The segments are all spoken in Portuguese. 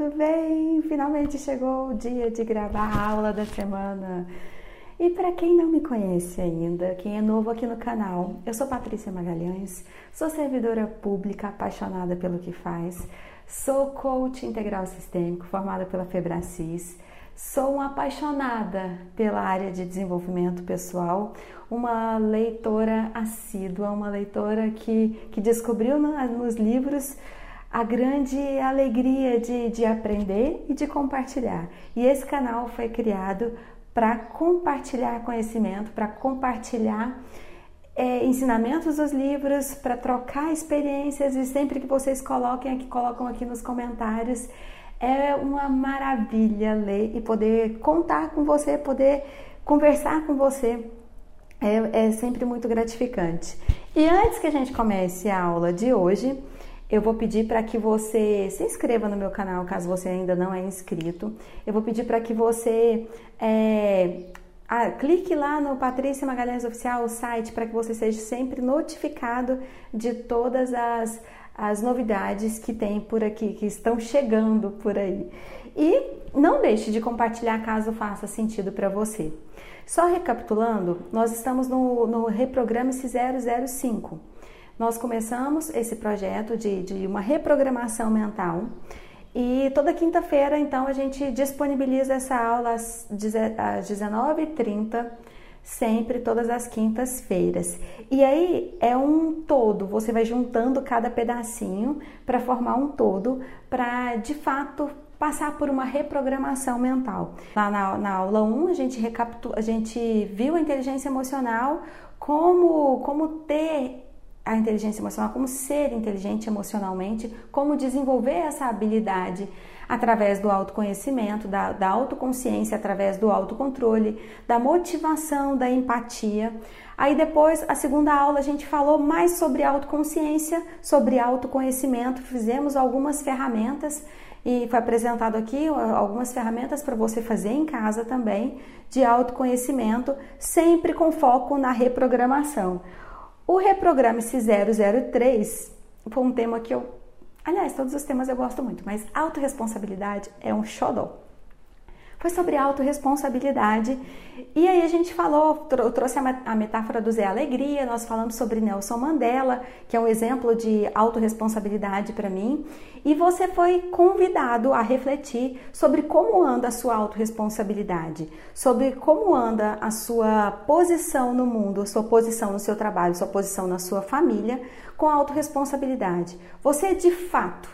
tudo bem? Finalmente chegou o dia de gravar a aula da semana. E para quem não me conhece ainda, quem é novo aqui no canal, eu sou Patrícia Magalhães, sou servidora pública apaixonada pelo que faz, sou coach integral sistêmico formada pela Febracis, sou uma apaixonada pela área de desenvolvimento pessoal, uma leitora assídua, uma leitora que, que descobriu nos livros a grande alegria de, de aprender e de compartilhar. E esse canal foi criado para compartilhar conhecimento, para compartilhar é, ensinamentos dos livros, para trocar experiências e sempre que vocês coloquem aqui, colocam aqui nos comentários, é uma maravilha ler e poder contar com você, poder conversar com você. É, é sempre muito gratificante. E antes que a gente comece a aula de hoje, eu vou pedir para que você se inscreva no meu canal, caso você ainda não é inscrito. Eu vou pedir para que você é, ah, clique lá no Patrícia Magalhães Oficial, o site, para que você seja sempre notificado de todas as, as novidades que tem por aqui, que estão chegando por aí. E não deixe de compartilhar caso faça sentido para você. Só recapitulando, nós estamos no, no Reprograme-se 005 nós começamos esse projeto de, de uma reprogramação mental e toda quinta-feira, então, a gente disponibiliza essa aula às 19h30, sempre, todas as quintas-feiras. E aí é um todo, você vai juntando cada pedacinho para formar um todo, para de fato passar por uma reprogramação mental. Lá na, na aula 1, a gente, a gente viu a inteligência emocional como, como ter a inteligência emocional, como ser inteligente emocionalmente, como desenvolver essa habilidade através do autoconhecimento, da, da autoconsciência, através do autocontrole, da motivação, da empatia. Aí depois, a segunda aula, a gente falou mais sobre autoconsciência, sobre autoconhecimento, fizemos algumas ferramentas e foi apresentado aqui algumas ferramentas para você fazer em casa também de autoconhecimento, sempre com foco na reprogramação. O Reprograme-se 003 foi um tema que eu. Aliás, todos os temas eu gosto muito, mas autorresponsabilidade é um xodó foi sobre autorresponsabilidade. E aí a gente falou, eu trouxe a metáfora do Zé Alegria, nós falamos sobre Nelson Mandela, que é um exemplo de autorresponsabilidade para mim, e você foi convidado a refletir sobre como anda a sua autorresponsabilidade, sobre como anda a sua posição no mundo, sua posição no seu trabalho, sua posição na sua família com a autorresponsabilidade. Você de fato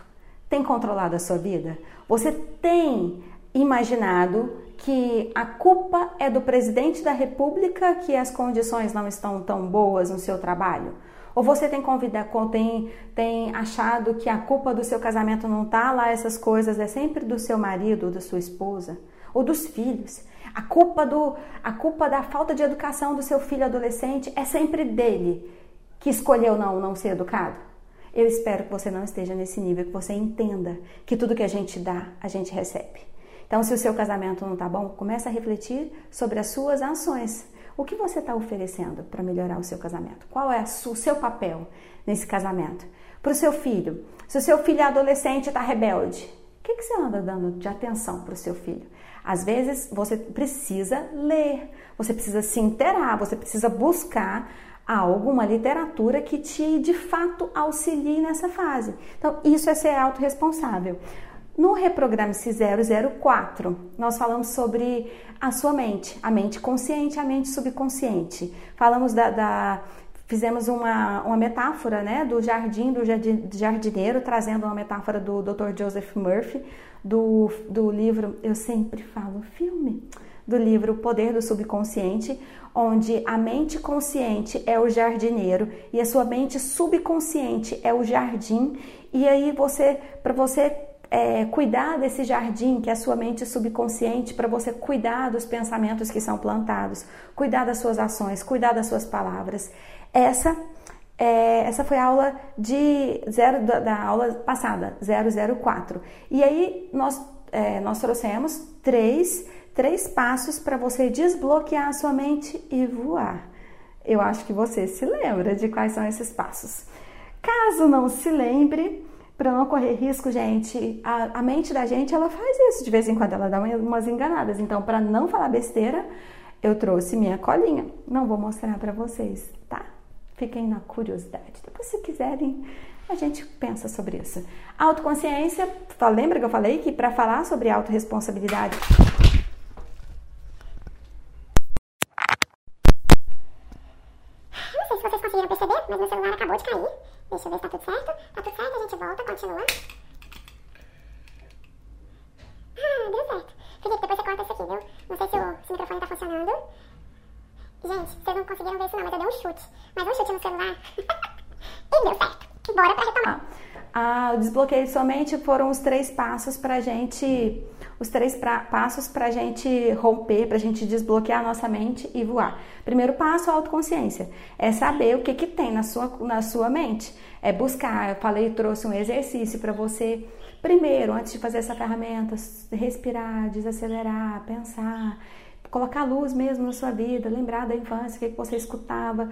tem controlado a sua vida? Você tem imaginado que a culpa é do presidente da República que as condições não estão tão boas no seu trabalho? Ou você tem, convidado, tem, tem achado que a culpa do seu casamento não está lá, essas coisas, é sempre do seu marido ou da sua esposa? Ou dos filhos? A culpa, do, a culpa da falta de educação do seu filho adolescente é sempre dele que escolheu não, não ser educado? Eu espero que você não esteja nesse nível, que você entenda que tudo que a gente dá, a gente recebe. Então, se o seu casamento não está bom, comece a refletir sobre as suas ações. O que você está oferecendo para melhorar o seu casamento? Qual é o seu papel nesse casamento? Para o seu filho, se o seu filho é adolescente e está rebelde, o que, que você anda dando de atenção para o seu filho? Às vezes você precisa ler, você precisa se interar, você precisa buscar alguma literatura que te de fato auxilie nessa fase. Então, isso é ser autorresponsável. No Reprograme-se 004, nós falamos sobre a sua mente, a mente consciente, a mente subconsciente. Falamos da, da fizemos uma, uma metáfora né, do jardim, do jardineiro, trazendo uma metáfora do Dr. Joseph Murphy, do, do livro, eu sempre falo filme, do livro O Poder do Subconsciente, onde a mente consciente é o jardineiro e a sua mente subconsciente é o jardim. E aí você, para você é, cuidar desse jardim que é a sua mente subconsciente para você cuidar dos pensamentos que são plantados, cuidar das suas ações, cuidar das suas palavras. Essa é, essa foi a aula de zero, da, da, aula passada, 004. E aí nós, é, nós trouxemos três, três passos para você desbloquear a sua mente e voar. Eu acho que você se lembra de quais são esses passos. Caso não se lembre, para não correr risco, gente, a, a, mente da gente ela faz isso de vez em quando, ela dá umas enganadas. Então, para não falar besteira, eu trouxe minha colinha. Não vou mostrar para vocês, tá? Fiquem na curiosidade. Depois, se quiserem, a gente pensa sobre isso. Autoconsciência, lembra que eu falei que para falar sobre autorresponsabilidade. Não sei se vocês conseguiram perceber, mas meu celular acabou de cair. Deixa eu ver se tá tudo certo. Tá tudo certo, a gente volta, continua. Ah, deu certo. Felipe, depois você corta isso aqui, viu? Não sei se o, se o microfone tá funcionando. Gente, vocês não conseguiram ver isso não, mas eu dei um chute. Mas um chute no celular. e deu certo. Bora pra retomar. Ah, o desbloqueio de sua mente foram os três passos pra gente os três pra, passos para a gente romper, para a gente desbloquear a nossa mente e voar. Primeiro passo, a autoconsciência. É saber o que, que tem na sua, na sua mente. É buscar. Eu falei, trouxe um exercício para você. Primeiro, antes de fazer essa ferramenta, respirar, desacelerar, pensar, colocar luz mesmo na sua vida, lembrar da infância, o que, que você escutava,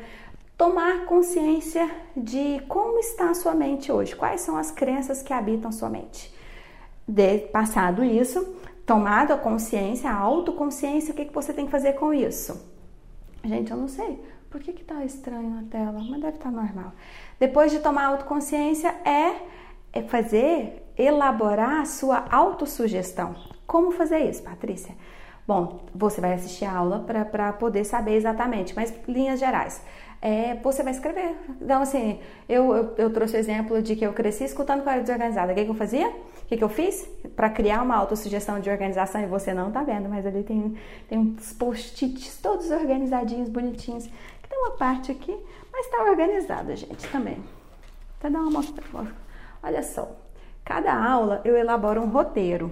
tomar consciência de como está a sua mente hoje, quais são as crenças que habitam sua mente. De, passado isso, tomado a consciência, a autoconsciência, o que, que você tem que fazer com isso? Gente, eu não sei. Por que que tá estranho na tela? Mas deve estar tá normal. Depois de tomar autoconsciência é, é fazer, elaborar a sua autossugestão. Como fazer isso, Patrícia? Bom, você vai assistir a aula para poder saber exatamente, mas linhas gerais é, você vai escrever. Então, assim, eu, eu, eu, trouxe o exemplo de que eu cresci escutando eu era desorganizada. O que, que eu fazia? O que, que eu fiz? Para criar uma autossugestão de organização, e você não tá vendo, mas ali tem, tem uns post-its todos organizadinhos, bonitinhos. Tem uma parte aqui, mas tá organizada, gente, também. Até dar uma mostra. Olha só, cada aula eu elaboro um roteiro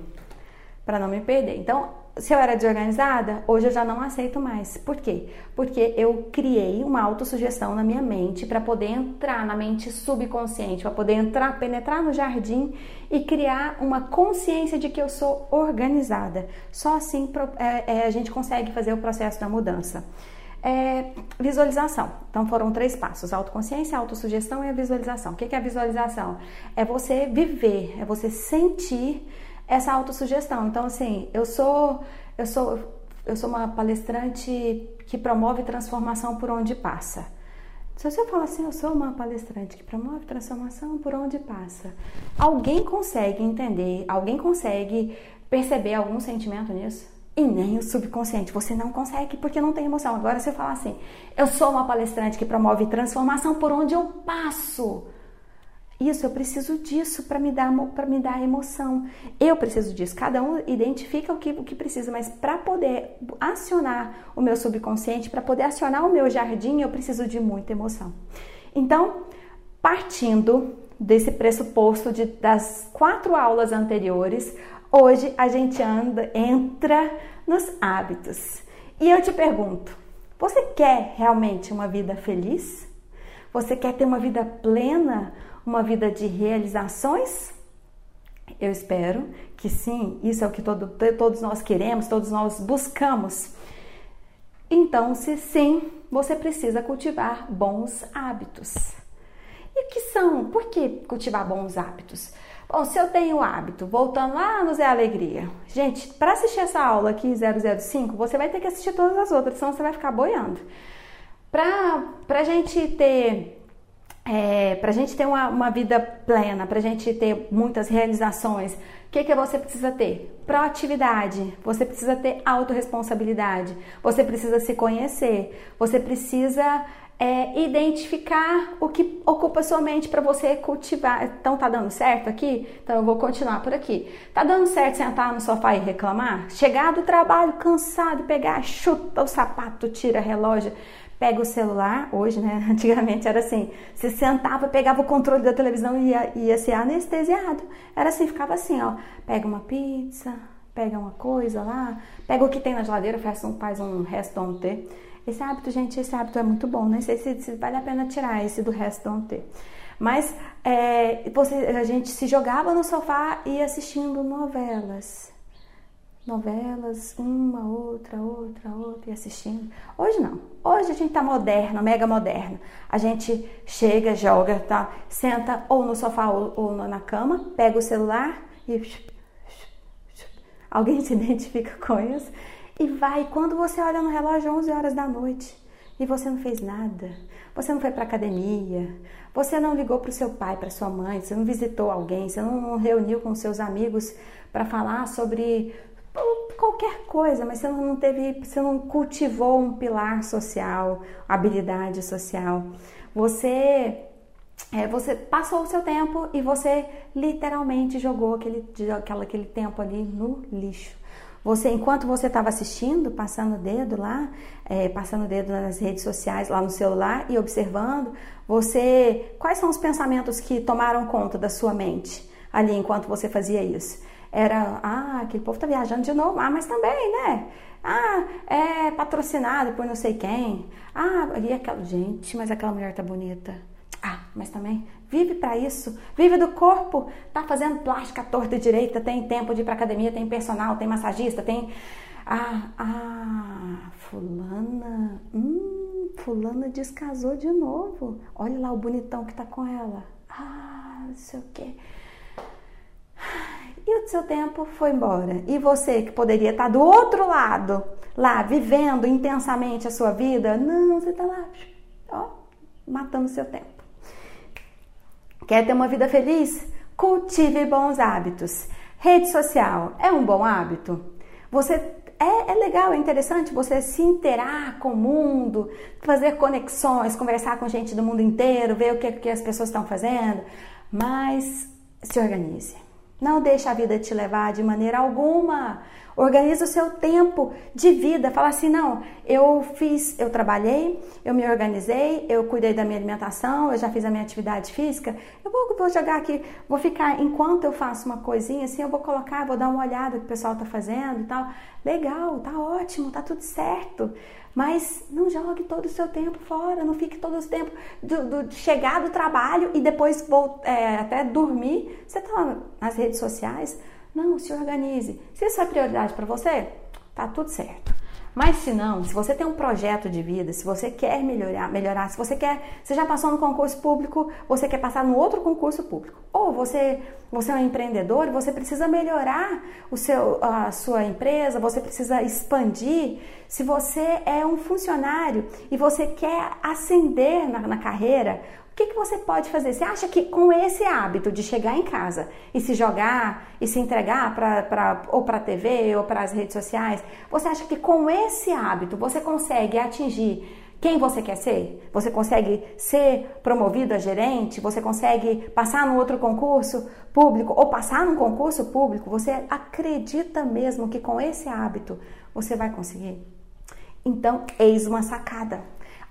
para não me perder. Então, se eu era desorganizada, hoje eu já não aceito mais. Por quê? Porque eu criei uma autossugestão na minha mente para poder entrar na mente subconsciente, para poder entrar, penetrar no jardim e criar uma consciência de que eu sou organizada. Só assim é, é, a gente consegue fazer o processo da mudança. É, visualização. Então foram três passos: autoconsciência, autossugestão e a visualização. O que é a visualização? É você viver, é você sentir essa autossugestão. Então, assim, eu sou, eu sou, eu sou uma palestrante que promove transformação por onde passa. Se você fala assim, eu sou uma palestrante que promove transformação por onde passa, alguém consegue entender, alguém consegue perceber algum sentimento nisso? E nem o subconsciente. Você não consegue porque não tem emoção. Agora você fala assim, eu sou uma palestrante que promove transformação por onde eu passo. Isso, eu preciso disso para me dar para me dar emoção. Eu preciso disso. Cada um identifica o que, o que precisa, mas para poder acionar o meu subconsciente, para poder acionar o meu jardim, eu preciso de muita emoção. Então, partindo desse pressuposto de, das quatro aulas anteriores, hoje a gente anda entra nos hábitos. E eu te pergunto, você quer realmente uma vida feliz? Você quer ter uma vida plena? Uma vida de realizações? Eu espero que sim, isso é o que todo, todos nós queremos, todos nós buscamos. Então, se sim, você precisa cultivar bons hábitos. E o que são? Por que cultivar bons hábitos? Bom, se eu tenho hábito, voltando lá no Zé Alegria. Gente, para assistir essa aula aqui 005, você vai ter que assistir todas as outras, senão você vai ficar boiando. Para a gente ter é, para a gente ter uma, uma vida plena, para a gente ter muitas realizações, o que, que você precisa ter? Proatividade, você precisa ter autorresponsabilidade, você precisa se conhecer, você precisa é, identificar o que ocupa sua mente para você cultivar. Então tá dando certo aqui? Então eu vou continuar por aqui. Tá dando certo sentar no sofá e reclamar? Chegar do trabalho cansado, pegar, chuta o sapato, tira relógio pega o celular, hoje, né? Antigamente era assim, se sentava, pegava o controle da televisão e ia, ia ser anestesiado. Era assim, ficava assim, ó, pega uma pizza, pega uma coisa lá, pega o que tem na geladeira, faz um, faz um restaurante. Esse hábito, gente, esse hábito é muito bom, não sei se, se vale a pena tirar esse do restaurante. Mas é, você, a gente se jogava no sofá e assistindo novelas. Novelas, uma, outra, outra, outra, e assistindo. Hoje não. Hoje a gente tá moderno, mega moderno. A gente chega, joga, tá? Senta ou no sofá ou, na cama, pega o celular e alguém se identifica com isso e vai. Quando você olha no relógio, 11 horas da noite e você não fez nada, você não foi para academia, você não ligou para seu pai, para sua mãe, você não visitou alguém, você não reuniu com seus amigos para falar sobre qualquer coisa, mas você não teve, você não cultivou um pilar social, habilidade social. Você é, você passou o seu tempo e você literalmente jogou aquele, aquele, aquele tempo ali no lixo. Você, enquanto você estava assistindo, passando o dedo lá, é, passando o dedo nas redes sociais, lá no celular e observando, você, quais são os pensamentos que tomaram conta da sua mente ali enquanto você fazia isso? Era, ah, aquele povo tá viajando de novo, ah, mas também, né? Ah, é patrocinado por não sei quem. Ah, e aquela, gente, mas aquela mulher tá bonita. Ah, mas também vive para isso, vive do corpo, tá fazendo plástica torta direita, tem tempo de ir para academia, tem personal, tem massagista, tem ah, ah, fulana, hum, fulana descasou de novo. Olha lá o bonitão que tá com ela. Ah, não sei o quê. E o seu tempo foi embora. E você que poderia estar do outro lado, lá vivendo intensamente a sua vida, não, você tá lá, ó, matando seu tempo. Quer ter uma vida feliz? Cultive bons hábitos. Rede social é um bom hábito? Você é, é, legal, é interessante você se interar com o mundo, fazer conexões, conversar com gente do mundo inteiro, ver o que, que as pessoas estão fazendo, mas se organize. Não deixe a vida te levar de maneira alguma. Organiza o seu tempo de vida. Fala assim: não, eu fiz, eu trabalhei, eu me organizei, eu cuidei da minha alimentação, eu já fiz a minha atividade física. Eu vou, vou jogar aqui, vou ficar, enquanto eu faço uma coisinha assim, eu vou colocar, vou dar uma olhada que o pessoal está fazendo e tal. Legal, tá ótimo, tá tudo certo. Mas não jogue todo o seu tempo fora, não fique todo o tempo do, do chegar do trabalho e depois vou, é, até dormir. Você está lá nas redes sociais, não, se organize. Se isso é prioridade para você, tá tudo certo. Mas se não, se você tem um projeto de vida, se você quer melhorar, melhorar, se você quer, você já passou no concurso público, você quer passar no outro concurso público, ou você, você é um empreendedor você precisa melhorar o seu, a sua empresa, você precisa expandir. Se você é um funcionário e você quer ascender na, na carreira, o que, que você pode fazer? Você acha que com esse hábito de chegar em casa e se jogar e se entregar pra, pra, ou para a TV ou para as redes sociais, você acha que com esse hábito você consegue atingir quem você quer ser? Você consegue ser promovido a gerente? Você consegue passar no outro concurso público ou passar num concurso público? Você acredita mesmo que com esse hábito você vai conseguir? Então, eis uma sacada.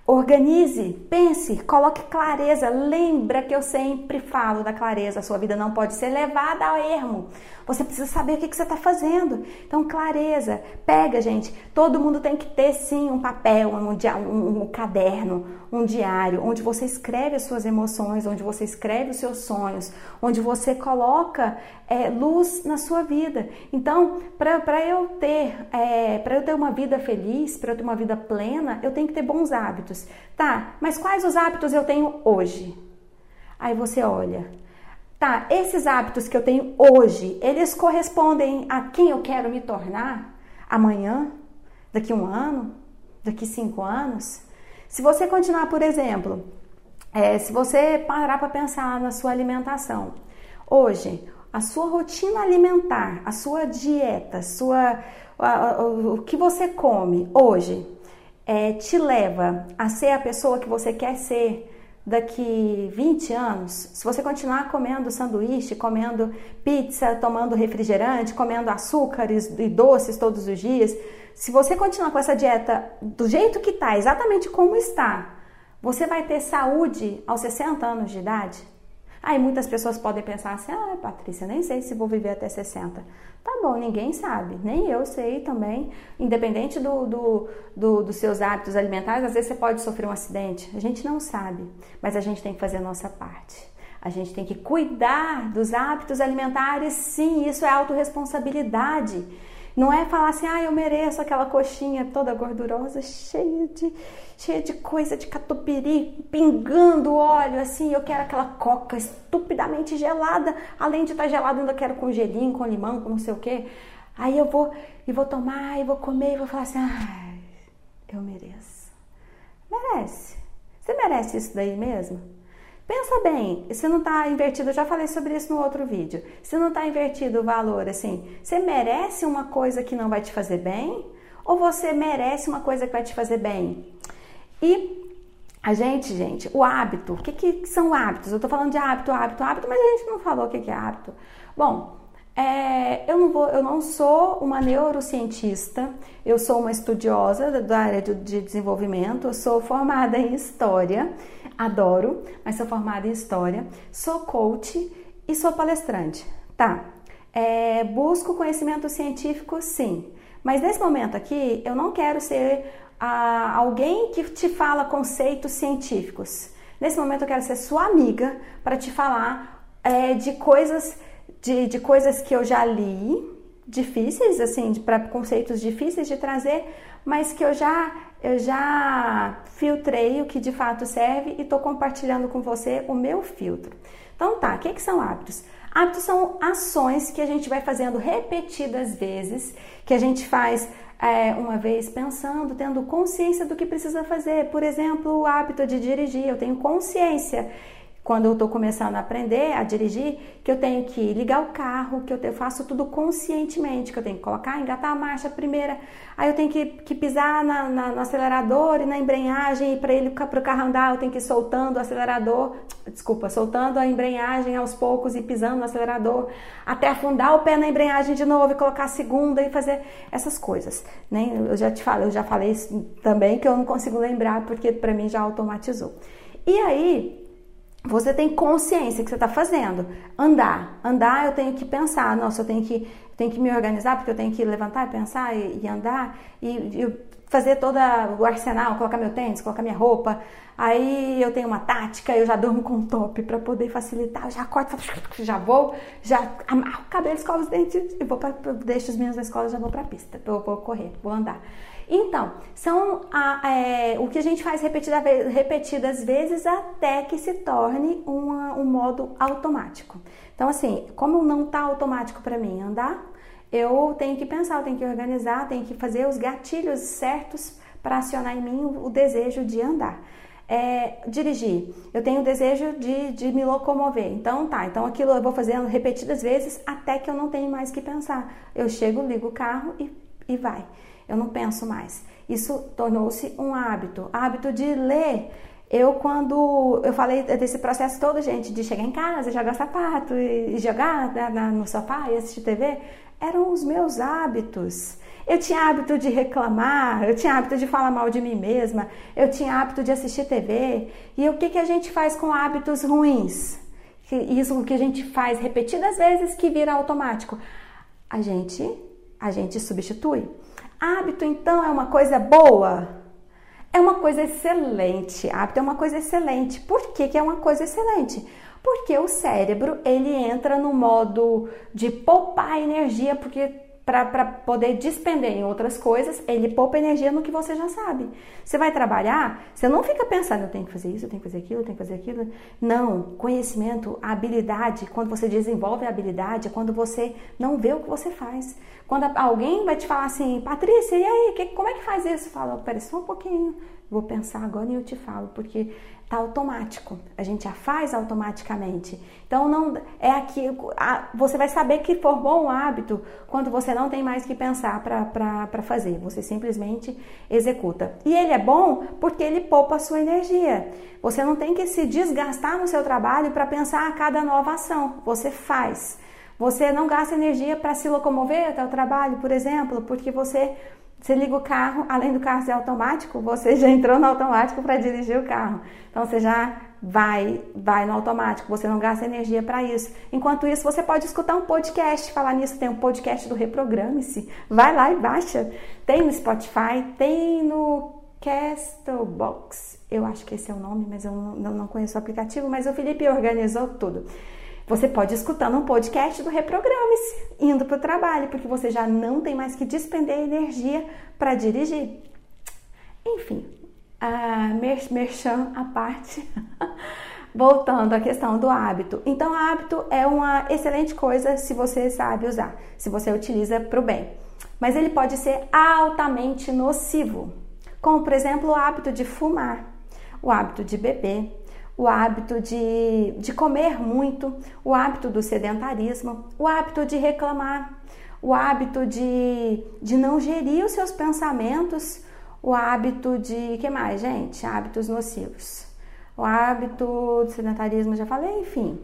Organize, pense, coloque clareza. Lembra que eu sempre falo da clareza. A sua vida não pode ser levada ao ermo. Você precisa saber o que, que você está fazendo. Então, clareza. Pega, gente. Todo mundo tem que ter sim um papel, um, um, um caderno, um diário, onde você escreve as suas emoções, onde você escreve os seus sonhos, onde você coloca é, luz na sua vida. Então, para eu ter, é, para eu ter uma vida feliz, para eu ter uma vida plena, eu tenho que ter bons hábitos. Tá? Mas quais os hábitos eu tenho hoje? Aí você olha, tá, esses hábitos que eu tenho hoje, eles correspondem a quem eu quero me tornar amanhã, daqui um ano, daqui cinco anos? Se você continuar, por exemplo, é, se você parar para pensar na sua alimentação, hoje, a sua rotina alimentar, a sua dieta, sua, a, a, o que você come hoje, é, te leva a ser a pessoa que você quer ser daqui 20 anos, se você continuar comendo sanduíche, comendo pizza, tomando refrigerante, comendo açúcares e doces todos os dias, se você continuar com essa dieta do jeito que está, exatamente como está, você vai ter saúde aos 60 anos de idade? Aí muitas pessoas podem pensar assim: ah, Patrícia, nem sei se vou viver até 60. Tá bom, ninguém sabe, nem eu sei também. Independente do, do, do, dos seus hábitos alimentares, às vezes você pode sofrer um acidente. A gente não sabe, mas a gente tem que fazer a nossa parte. A gente tem que cuidar dos hábitos alimentares, sim, isso é autorresponsabilidade. Não é falar assim, ah, eu mereço aquela coxinha toda gordurosa, cheia de, cheia de coisa de catupiry, pingando óleo, assim, eu quero aquela coca estupidamente gelada, além de estar tá gelada, ainda quero com gelinho, com limão, com não sei o quê. Aí eu vou e vou tomar, e vou comer, e vou falar assim, ah, eu mereço. Merece. Você merece isso daí mesmo? Pensa bem, se não está invertido, eu já falei sobre isso no outro vídeo. Se não está invertido o valor, assim, você merece uma coisa que não vai te fazer bem? Ou você merece uma coisa que vai te fazer bem? E a gente, gente, o hábito, o que, que são hábitos? Eu estou falando de hábito, hábito, hábito, mas a gente não falou o que, que é hábito. Bom, é, eu, não vou, eu não sou uma neurocientista, eu sou uma estudiosa da área de, de desenvolvimento, eu sou formada em história adoro, mas sou formada em História, sou coach e sou palestrante. Tá, é, busco conhecimento científico, sim, mas nesse momento aqui eu não quero ser ah, alguém que te fala conceitos científicos. Nesse momento eu quero ser sua amiga para te falar é, de coisas de, de coisas que eu já li, difíceis, assim, para conceitos difíceis de trazer, mas que eu já eu já filtrei o que de fato serve e estou compartilhando com você o meu filtro. Então tá, o que, que são hábitos? Hábitos são ações que a gente vai fazendo repetidas vezes, que a gente faz é, uma vez pensando, tendo consciência do que precisa fazer. Por exemplo, o hábito de dirigir, eu tenho consciência quando eu estou começando a aprender a dirigir, que eu tenho que ligar o carro, que eu faço tudo conscientemente, que eu tenho que colocar, engatar a marcha primeira, aí eu tenho que, que pisar na, na, no acelerador e na embreagem, e para ele o carro andar, eu tenho que ir soltando o acelerador, desculpa, soltando a embreagem aos poucos e pisando no acelerador, até afundar o pé na embreagem de novo e colocar a segunda e fazer essas coisas. Né? Eu já te falei, eu já falei também que eu não consigo lembrar porque para mim já automatizou. E aí, você tem consciência que você está fazendo. Andar. Andar, eu tenho que pensar. Nossa, eu tenho que, tenho que me organizar, porque eu tenho que levantar, pensar e, e andar. E, e, fazer todo o arsenal, colocar meu tênis, colocar minha roupa. Aí eu tenho uma tática, eu já durmo com top para poder facilitar. Eu já corto, já vou, já amarro o cabelo, escovo os dentes e vou pra, deixo os meninos na escola já vou para a pista. Vou correr, vou andar. Então, são a, é, o que a gente faz repetida, repetidas vezes até que se torne uma, um modo automático. Então, assim, como não está automático para mim andar, eu tenho que pensar, eu tenho que organizar, tenho que fazer os gatilhos certos para acionar em mim o, desejo de andar. É, dirigir, eu tenho o desejo de, de me locomover. Então tá, então aquilo eu vou fazendo repetidas vezes até que eu não tenho mais que pensar. Eu chego, ligo o carro e, e vai eu não penso mais. Isso tornou-se um hábito. Hábito de ler. Eu, quando eu falei desse processo todo, gente, de chegar em casa, jogar sapato e jogar na, na, no sofá e assistir TV, eram os meus hábitos. Eu tinha hábito de reclamar, eu tinha hábito de falar mal de mim mesma, eu tinha hábito de assistir TV. E o que, que a gente faz com hábitos ruins? Isso que a gente faz repetidas vezes que vira automático. A gente, a gente substitui. Hábito, então, é uma coisa boa? É uma coisa excelente. Hábito é uma coisa excelente. Por que, que é uma coisa excelente? Porque o cérebro ele entra no modo de poupar energia, porque para poder despender em outras coisas, ele poupa energia no que você já sabe. Você vai trabalhar, você não fica pensando, eu tenho que fazer isso, eu tenho que fazer aquilo, eu tenho que fazer aquilo. Não, conhecimento, habilidade, quando você desenvolve a habilidade, é quando você não vê o que você faz. Quando alguém vai te falar assim, Patrícia, e aí, que, como é que faz isso? Fala, pera só um pouquinho, vou pensar agora e eu te falo, porque tá automático. A gente já faz automaticamente. Então não é aqui, você vai saber que formou um hábito quando você não tem mais que pensar para fazer. Você simplesmente executa. E ele é bom porque ele poupa a sua energia. Você não tem que se desgastar no seu trabalho para pensar a cada nova ação. Você faz. Você não gasta energia para se locomover até o trabalho, por exemplo, porque você você liga o carro, além do carro ser automático, você já entrou no automático para dirigir o carro. Então você já vai, vai no automático, você não gasta energia para isso. Enquanto isso, você pode escutar um podcast. Falar nisso, tem um podcast do Reprograme-se. Vai lá e baixa. Tem no Spotify, tem no Castbox. Eu acho que esse é o nome, mas eu não conheço o aplicativo. Mas o Felipe organizou tudo. Você pode ir escutando um podcast do Reprograme-se, indo para o trabalho, porque você já não tem mais que despender energia para dirigir. Enfim, a merchan à parte. Voltando à questão do hábito. Então, hábito é uma excelente coisa se você sabe usar, se você utiliza para o bem. Mas ele pode ser altamente nocivo, como, por exemplo, o hábito de fumar, o hábito de beber, o hábito de, de comer muito, o hábito do sedentarismo, o hábito de reclamar, o hábito de, de não gerir os seus pensamentos, o hábito de. que mais, gente? Hábitos nocivos. O hábito do sedentarismo, já falei, enfim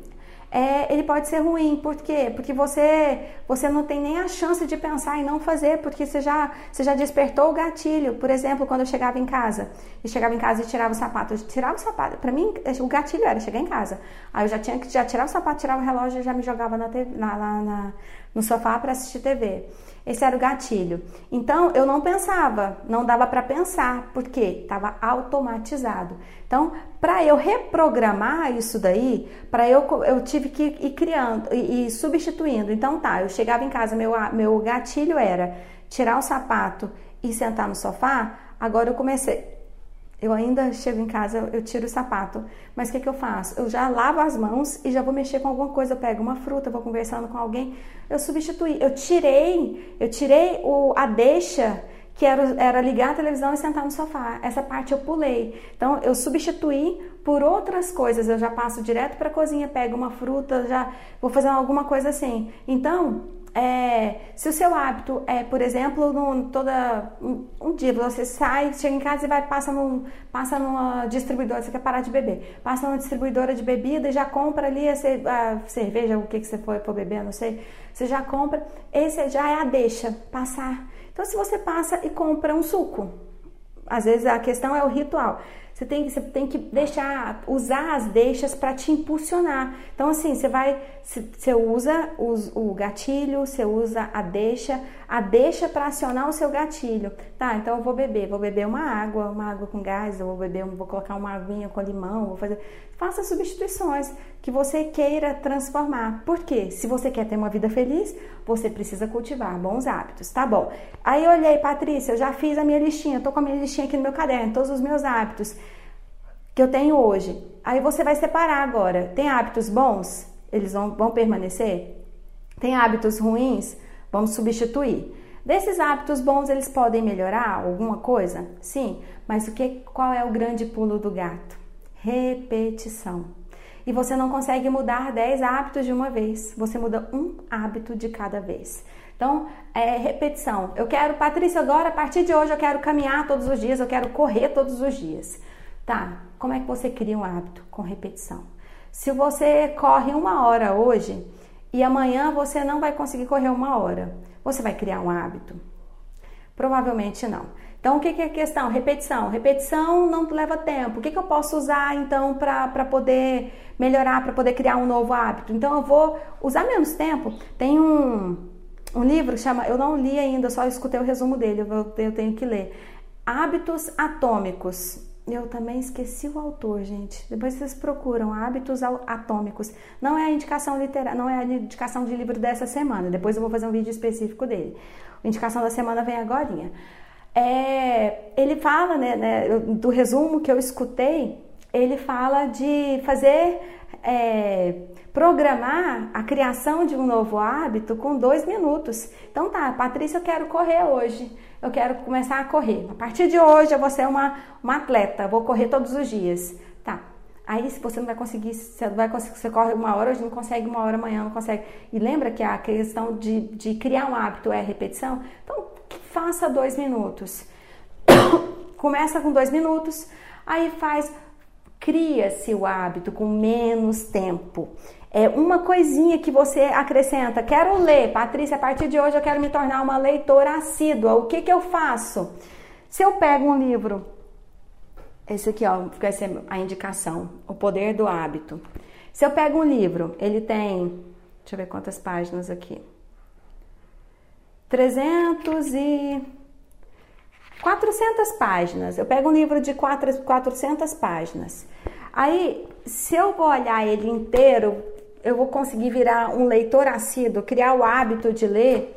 é, ele pode ser ruim. Por quê? Porque você, você não tem nem a chance de pensar em não fazer, porque você já, você já despertou o gatilho. Por exemplo, quando eu chegava em casa, e chegava em casa e tirava o sapato, eu tirava o sapato. Para mim, o gatilho era chegar em casa. Aí eu já tinha que já tirar o sapato, tirava o relógio e já me jogava na, TV, na, na, na no sofá para assistir TV. Esse era o gatilho. Então eu não pensava, não dava para pensar, porque estava automatizado. Então, para eu reprogramar isso daí, para eu eu tive que ir criando e, e substituindo. Então tá, eu chegava em casa, meu meu gatilho era tirar o sapato e sentar no sofá. Agora eu comecei eu ainda chego em casa, eu tiro o sapato. Mas o que, que eu faço? Eu já lavo as mãos e já vou mexer com alguma coisa. Eu pego uma fruta, vou conversando com alguém. Eu substituí. Eu tirei, eu tirei o, a deixa que era, era ligar a televisão e sentar no sofá. Essa parte eu pulei. Então eu substituí por outras coisas. Eu já passo direto para a cozinha, pego uma fruta, já vou fazer alguma coisa assim. Então é, se o seu hábito é, por exemplo, num, toda um, um, dia você sai, chega em casa e vai passa num, passa numa distribuidora, você quer parar de beber, passa numa distribuidora de bebida e já compra ali a, a cerveja, o que que você for, for beber, não sei, você já compra, esse já é a deixa, passar. Então se você passa e compra um suco, às vezes a questão é o ritual. Você tem, você tem que deixar, usar as deixas para te impulsionar. Então, assim, você vai, você usa o gatilho, você usa a deixa, a deixa para acionar o seu gatilho. Tá, então eu vou beber, vou beber uma água, uma água com gás, eu vou beber, vou colocar uma aguinha com limão, vou fazer. Faça substituições que você queira transformar. Por quê? Se você quer ter uma vida feliz, você precisa cultivar bons hábitos, tá bom? Aí eu olhei, Patrícia, eu já fiz a minha listinha, tô com a minha listinha aqui no meu caderno, todos os meus hábitos que eu tenho hoje. Aí você vai separar agora. Tem hábitos bons? Eles vão, vão permanecer? Tem hábitos ruins? Vamos substituir. Desses hábitos bons, eles podem melhorar alguma coisa? Sim, mas o que, qual é o grande pulo do gato? Repetição. E você não consegue mudar 10 hábitos de uma vez, você muda um hábito de cada vez. Então, é repetição. Eu quero, Patrícia, agora, a partir de hoje, eu quero caminhar todos os dias, eu quero correr todos os dias. Tá, como é que você cria um hábito? Com repetição. Se você corre uma hora hoje e amanhã você não vai conseguir correr uma hora, você vai criar um hábito? Provavelmente não. Então, o que, é a questão? Repetição. Repetição não leva tempo. O que, que eu posso usar então para poder melhorar, para poder criar um novo hábito? Então, eu vou usar menos tempo. Tem um, um livro que chama, eu não li ainda, só escutei o resumo dele, eu, eu tenho que ler. Hábitos Atômicos eu também esqueci o autor, gente. Depois vocês procuram hábitos atômicos. Não é a indicação literária, não é a indicação de livro dessa semana. Depois eu vou fazer um vídeo específico dele. A indicação da semana vem agora. É, ele fala, né, né, do resumo que eu escutei, ele fala de fazer, é, programar a criação de um novo hábito com dois minutos. Então tá, Patrícia, eu quero correr hoje eu quero começar a correr. A partir de hoje eu vou ser uma, uma atleta, vou correr todos os dias. Tá. Aí se você não vai conseguir, você vai conseguir, você corre uma hora hoje, não consegue uma hora amanhã, não consegue. E lembra que a questão de, de criar um hábito é repetição? Então faça dois minutos. Começa com dois minutos, aí faz, cria-se o hábito com menos tempo é, uma coisinha que você acrescenta. Quero ler, Patrícia, a partir de hoje eu quero me tornar uma leitora assídua. O que, que eu faço? Se eu pego um livro, esse aqui ó, vai ser a indicação, O Poder do Hábito. Se eu pego um livro, ele tem, deixa eu ver quantas páginas aqui. 300 e 400 páginas. Eu pego um livro de 400 páginas. Aí, se eu vou olhar ele inteiro, eu vou conseguir virar um leitor assíduo, criar o hábito de ler?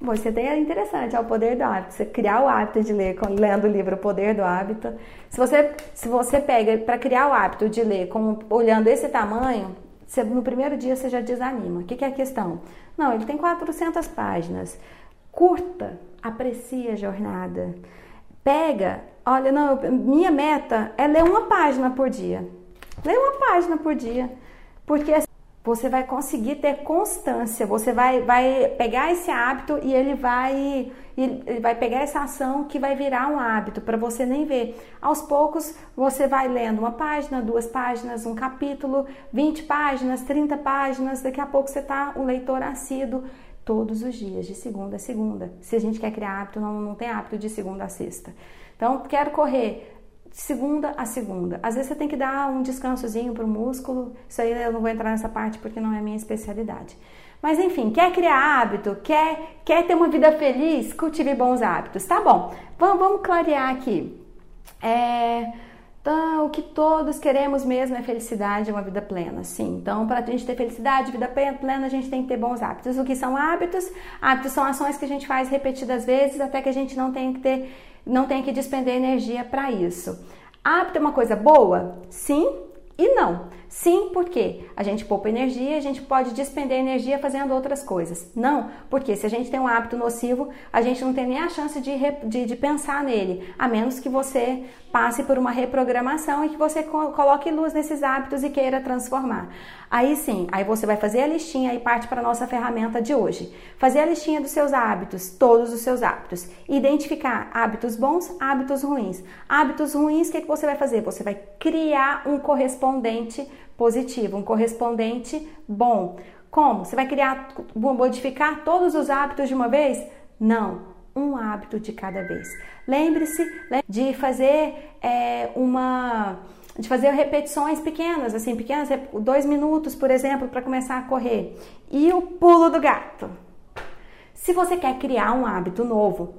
Bom, isso é interessante, é o poder do hábito. Você criar o hábito de ler, lendo o livro O Poder do Hábito. Se você, se você pega para criar o hábito de ler, olhando esse tamanho, você, no primeiro dia você já desanima. O que, que é a questão? Não, ele tem 400 páginas. Curta, aprecie a jornada. Pega, olha, não, minha meta é ler uma página por dia. Lê uma página por dia. Porque você vai conseguir ter constância, você vai, vai pegar esse hábito e ele vai, ele vai pegar essa ação que vai virar um hábito para você nem ver. Aos poucos você vai lendo uma página, duas páginas, um capítulo, 20 páginas, 30 páginas, daqui a pouco você está um leitor assíduo todos os dias, de segunda a segunda. Se a gente quer criar hábito, não, não tem hábito de segunda a sexta. Então, quero correr segunda a segunda. Às vezes você tem que dar um descansozinho para o músculo. Isso aí eu não vou entrar nessa parte porque não é minha especialidade. Mas enfim, quer criar hábito, quer, quer ter uma vida feliz, cultive bons hábitos. Tá bom, vamos, vamos clarear aqui. É, então, o que todos queremos mesmo é felicidade, uma vida plena, sim. Então, para a gente ter felicidade, vida plena, a gente tem que ter bons hábitos. O que são hábitos? Hábitos são ações que a gente faz repetidas vezes até que a gente não tenha que ter não tem que despender energia para isso. Hábito é uma coisa boa? Sim e não. Sim, porque a gente poupa energia, a gente pode despender energia fazendo outras coisas. Não, porque se a gente tem um hábito nocivo, a gente não tem nem a chance de, de, de pensar nele, a menos que você passe por uma reprogramação e que você coloque luz nesses hábitos e queira transformar. Aí sim, aí você vai fazer a listinha e parte para a nossa ferramenta de hoje. Fazer a listinha dos seus hábitos, todos os seus hábitos. Identificar hábitos bons, hábitos ruins. Hábitos ruins, o que, que você vai fazer? Você vai criar um correspondente positivo, um correspondente bom. Como? Você vai criar, modificar todos os hábitos de uma vez? Não um hábito de cada vez. Lembre-se de fazer é, uma de fazer repetições pequenas, assim, pequenas, dois minutos, por exemplo, para começar a correr. E o pulo do gato. Se você quer criar um hábito novo,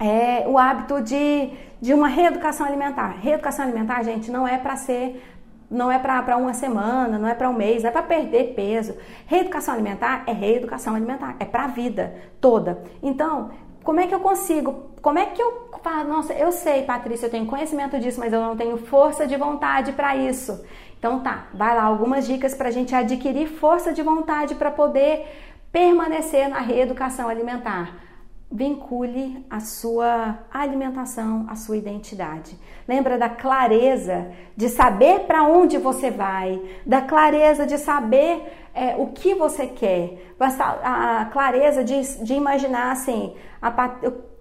é o hábito de, de uma reeducação alimentar. Reeducação alimentar, gente, não é para ser não é para uma semana, não é para um mês, é para perder peso. Reeducação alimentar é reeducação alimentar, é para a vida toda. Então, como é que eu consigo? Como é que eu falo? Nossa, eu sei, Patrícia, eu tenho conhecimento disso, mas eu não tenho força de vontade para isso. Então tá, vai lá algumas dicas para a gente adquirir força de vontade para poder permanecer na reeducação alimentar vincule a sua alimentação, a sua identidade. Lembra da clareza de saber para onde você vai, da clareza de saber é, o que você quer, a, clareza de, de imaginar assim, a,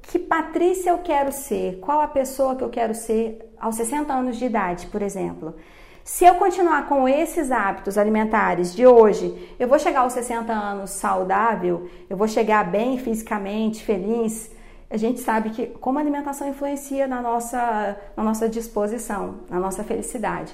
que Patrícia eu quero ser, qual a pessoa que eu quero ser aos 60 anos de idade, por exemplo. Se eu continuar com esses hábitos alimentares de hoje, eu vou chegar aos 60 anos saudável, eu vou chegar bem fisicamente, feliz. A gente sabe que como a alimentação influencia na nossa, na nossa disposição, na nossa felicidade.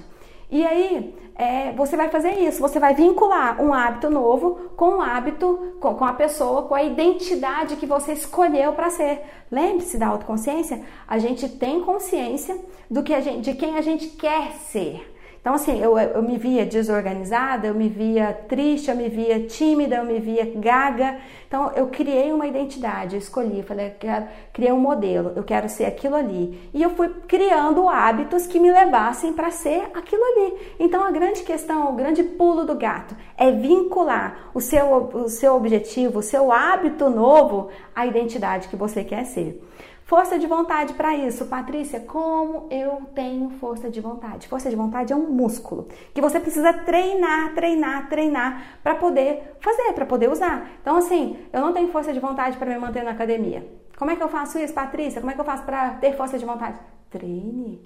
E aí, é, você vai fazer isso, você vai vincular um hábito novo com um hábito, com, com a pessoa, com a identidade que você escolheu para ser. Lembre-se da autoconsciência, a gente tem consciência do que gente, de quem a gente quer ser. Então, assim, eu, eu me via desorganizada, eu me via triste, eu me via tímida, eu me via gaga. Então, eu criei uma identidade, eu escolhi, falei, eu quero, criei um modelo, eu quero ser aquilo ali. E eu fui criando hábitos que me levassem para ser aquilo ali. Então, a grande questão, o grande pulo do gato é vincular o seu, o seu objetivo, o seu hábito novo à identidade que você quer ser. Força de vontade para isso, Patrícia, como eu tenho força de vontade? Força de vontade é um músculo que você precisa treinar, treinar, treinar para poder fazer, para poder usar. Então, assim, eu não tenho força de vontade para me manter na academia. Como é que eu faço isso, Patrícia? Como é que eu faço para ter força de vontade? Treine.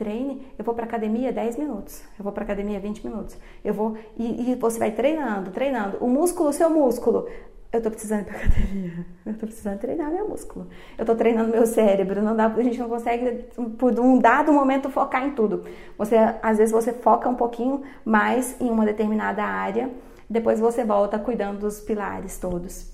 Treine, eu vou para academia 10 minutos, eu vou para academia 20 minutos, eu vou e, e, você vai treinando, treinando. O músculo, o seu músculo, eu tô precisando ir pra academia. Eu tô precisando treinar meu músculo. Eu tô treinando meu cérebro. Não dá, a gente não consegue, por um dado momento, focar em tudo. Você, às vezes, você foca um pouquinho mais em uma determinada área. Depois você volta cuidando dos pilares todos.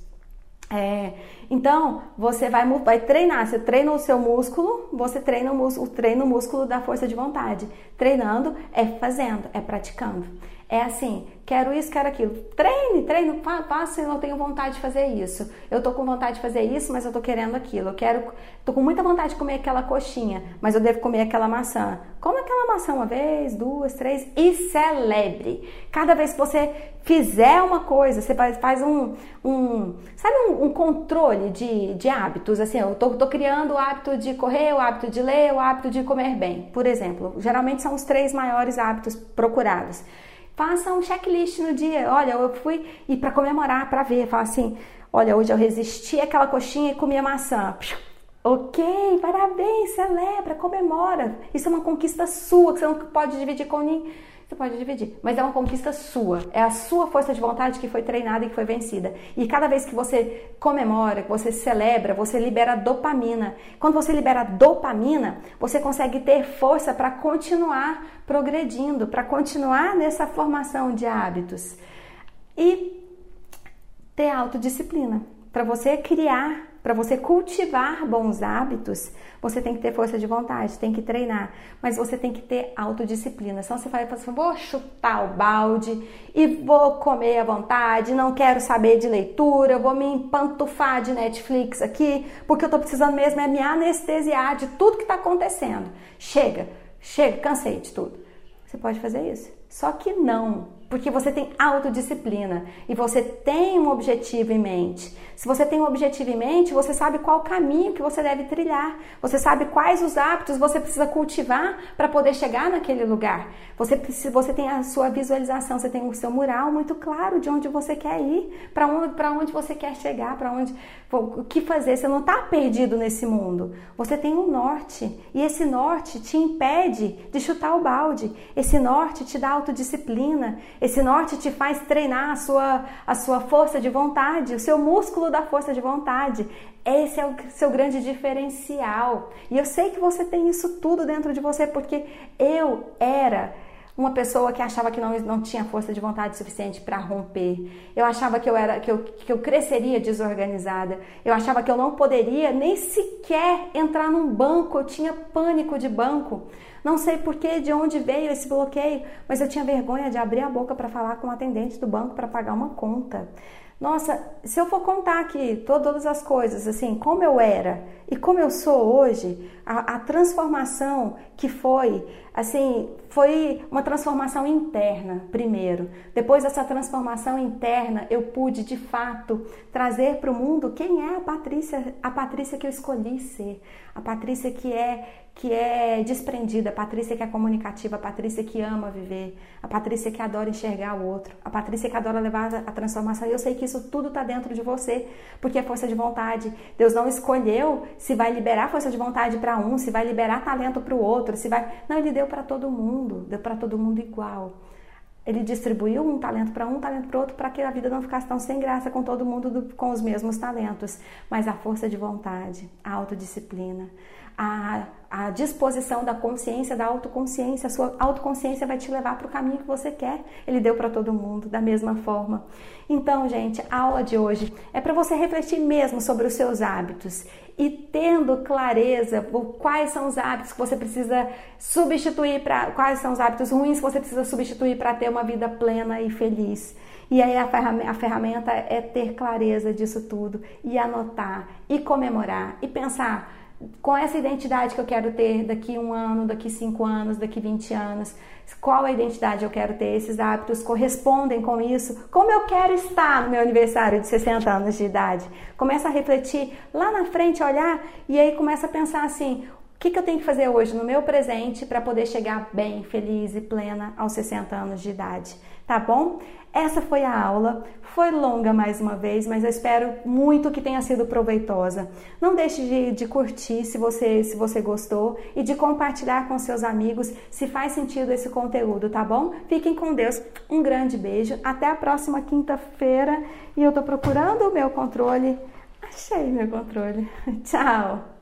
É, então, você vai, vai treinar, você treina o seu músculo, você treina o músculo, treina o músculo da força de vontade. Treinando é fazendo, é praticando. É assim, quero isso, quero aquilo. Treine, treine, faça, eu tenho vontade de fazer isso. Eu tô com vontade de fazer isso, mas eu tô querendo aquilo. Eu quero, tô com muita vontade de comer aquela coxinha, mas eu devo comer aquela maçã. Come aquela maçã uma vez, duas, três e celebre. Cada vez que você fizer uma coisa, você faz um, um sabe, um, um controle de, de hábitos. Assim, eu tô, tô criando o hábito de correr, o hábito de ler, o hábito de comer bem, por exemplo. Geralmente são os três maiores hábitos procurados. Faça um checklist no dia. Olha, eu fui e para comemorar, para ver, fala assim: olha, hoje eu resisti àquela coxinha e comi a maçã. Ok, parabéns, celebra, comemora. Isso é uma conquista sua que você não pode dividir com ninguém você pode dividir. Mas é uma conquista sua. É a sua força de vontade que foi treinada e que foi vencida. E cada vez que você comemora, que você celebra, você libera dopamina. Quando você libera dopamina, você consegue ter força para continuar progredindo, para continuar nessa formação de hábitos. E ter autodisciplina. Para você criar para você cultivar bons hábitos, você tem que ter força de vontade, tem que treinar, mas você tem que ter autodisciplina. Senão você vai assim: vou chutar o balde e vou comer à vontade, não quero saber de leitura, vou me empantufar de Netflix aqui, porque eu tô precisando mesmo é me anestesiar de tudo que está acontecendo. Chega, chega, cansei de tudo. Você pode fazer isso. Só que não, porque você tem autodisciplina e você tem um objetivo em mente. Se você tem um objetivo em mente, você sabe qual caminho que você deve trilhar. Você sabe quais os hábitos você precisa cultivar para poder chegar naquele lugar. Você, você tem a sua visualização, você tem o seu mural muito claro de onde você quer ir, para onde, onde você quer chegar, para onde o que fazer. Você não está perdido nesse mundo. Você tem um norte e esse norte te impede de chutar o balde. Esse norte te dá autodisciplina. Esse norte te faz treinar a sua, a sua força de vontade, o seu músculo da força de vontade. Esse é o seu grande diferencial. E eu sei que você tem isso tudo dentro de você, porque eu era uma pessoa que achava que não, não tinha força de vontade suficiente para romper. Eu achava que eu era que eu, que eu cresceria desorganizada. Eu achava que eu não poderia nem sequer entrar num banco. Eu tinha pânico de banco. Não sei por que, de onde veio esse bloqueio, mas eu tinha vergonha de abrir a boca para falar com o atendente do banco para pagar uma conta. Nossa, se eu for contar aqui todas as coisas, assim, como eu era e como eu sou hoje, a, a, transformação que foi, assim, foi uma transformação interna, primeiro. Depois dessa transformação interna, eu pude, de fato, trazer para o mundo quem é a Patrícia, a Patrícia que eu escolhi ser, a Patrícia que é que é desprendida, a Patrícia que é comunicativa, a Patrícia que ama viver, a Patrícia que adora enxergar o outro, a Patrícia que adora levar a transformação. E eu sei que isso tudo está dentro de você, porque é força de vontade. Deus não escolheu se vai liberar força de vontade para um, se vai liberar talento para o outro, se vai. Não, ele deu para todo mundo, deu para todo mundo igual. Ele distribuiu um talento para um, um talento para outro, para que a vida não ficasse tão sem graça com todo mundo do, com os mesmos talentos. Mas a força de vontade, a autodisciplina, a, a disposição da consciência, da autoconsciência. A sua autoconsciência vai te levar para o caminho que você quer. Ele deu para todo mundo da mesma forma. Então, gente, a aula de hoje é para você refletir mesmo sobre os seus hábitos e tendo clareza por quais são os hábitos que você precisa substituir para quais são os hábitos ruins que você precisa substituir para ter uma vida plena e feliz. E aí a ferramenta, a ferramenta é ter clareza disso tudo e anotar e comemorar e pensar com essa identidade que eu quero ter daqui um ano, daqui cinco anos, daqui 20 anos, qual a identidade eu quero ter, esses hábitos correspondem com isso, como eu quero estar no meu aniversário de 60 anos de idade. Começa a refletir lá na frente, olhar e aí começa a pensar assim: o que, que eu tenho que fazer hoje no meu presente para poder chegar bem, feliz e plena aos 60 anos de idade? Tá bom? Essa foi a aula. Foi longa mais uma vez, mas eu espero muito que tenha sido proveitosa. Não deixe de, de curtir se você, se você gostou e de compartilhar com seus amigos se faz sentido esse conteúdo, tá bom? Fiquem com Deus. Um grande beijo. Até a próxima quinta-feira. E eu tô procurando o meu controle. Achei meu controle. Tchau!